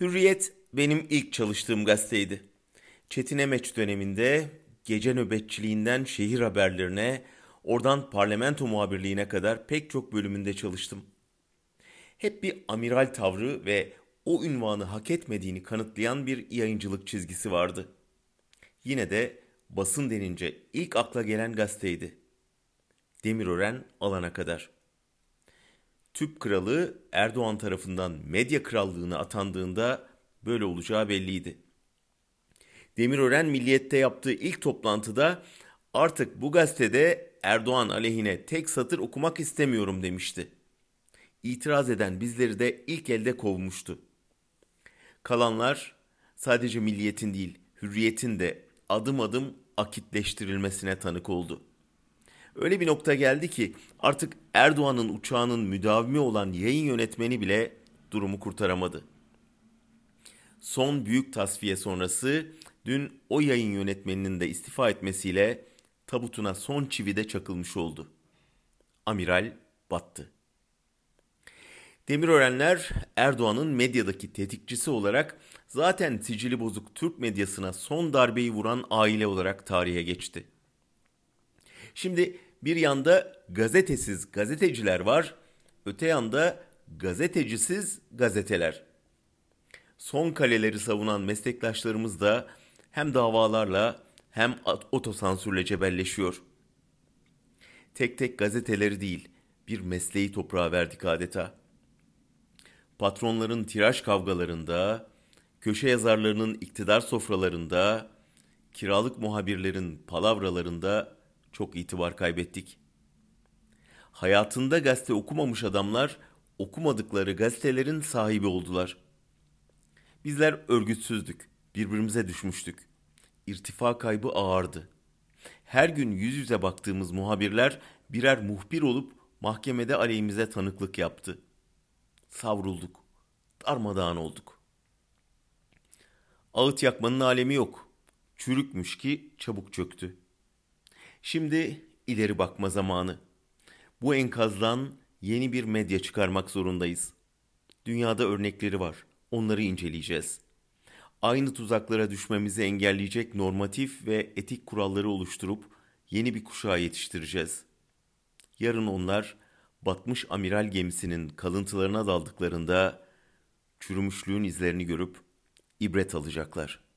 Hürriyet benim ilk çalıştığım gazeteydi. Çetin Emeç döneminde gece nöbetçiliğinden şehir haberlerine, oradan parlamento muhabirliğine kadar pek çok bölümünde çalıştım. Hep bir amiral tavrı ve o ünvanı hak etmediğini kanıtlayan bir yayıncılık çizgisi vardı. Yine de basın denince ilk akla gelen gazeteydi. Demirören alana kadar. Tüp kralı Erdoğan tarafından medya krallığına atandığında böyle olacağı belliydi. Demirören Milliyet'te yaptığı ilk toplantıda artık bu gazetede Erdoğan aleyhine tek satır okumak istemiyorum demişti. İtiraz eden bizleri de ilk elde kovmuştu. Kalanlar sadece milliyetin değil, hürriyetin de adım adım akitleştirilmesine tanık oldu. Öyle bir nokta geldi ki artık Erdoğan'ın uçağının müdavimi olan yayın yönetmeni bile durumu kurtaramadı. Son büyük tasfiye sonrası dün o yayın yönetmeninin de istifa etmesiyle tabutuna son çivi de çakılmış oldu. Amiral battı. Demirörenler Erdoğan'ın medyadaki tetikçisi olarak zaten sicili bozuk Türk medyasına son darbeyi vuran aile olarak tarihe geçti. Şimdi bir yanda gazetesiz gazeteciler var, öte yanda gazetecisiz gazeteler. Son kaleleri savunan meslektaşlarımız da hem davalarla hem otosansürle cebelleşiyor. Tek tek gazeteleri değil, bir mesleği toprağa verdik adeta. Patronların tiraj kavgalarında, köşe yazarlarının iktidar sofralarında, kiralık muhabirlerin palavralarında çok itibar kaybettik. Hayatında gazete okumamış adamlar okumadıkları gazetelerin sahibi oldular. Bizler örgütsüzdük, birbirimize düşmüştük. İrtifa kaybı ağırdı. Her gün yüz yüze baktığımız muhabirler birer muhbir olup mahkemede aleyhimize tanıklık yaptı. Savrulduk, darmadağın olduk. Ağıt yakmanın alemi yok. Çürükmüş ki çabuk çöktü. Şimdi ileri bakma zamanı. Bu enkazdan yeni bir medya çıkarmak zorundayız. Dünyada örnekleri var. Onları inceleyeceğiz. Aynı tuzaklara düşmemizi engelleyecek normatif ve etik kuralları oluşturup yeni bir kuşağı yetiştireceğiz. Yarın onlar batmış amiral gemisinin kalıntılarına daldıklarında çürümüşlüğün izlerini görüp ibret alacaklar.''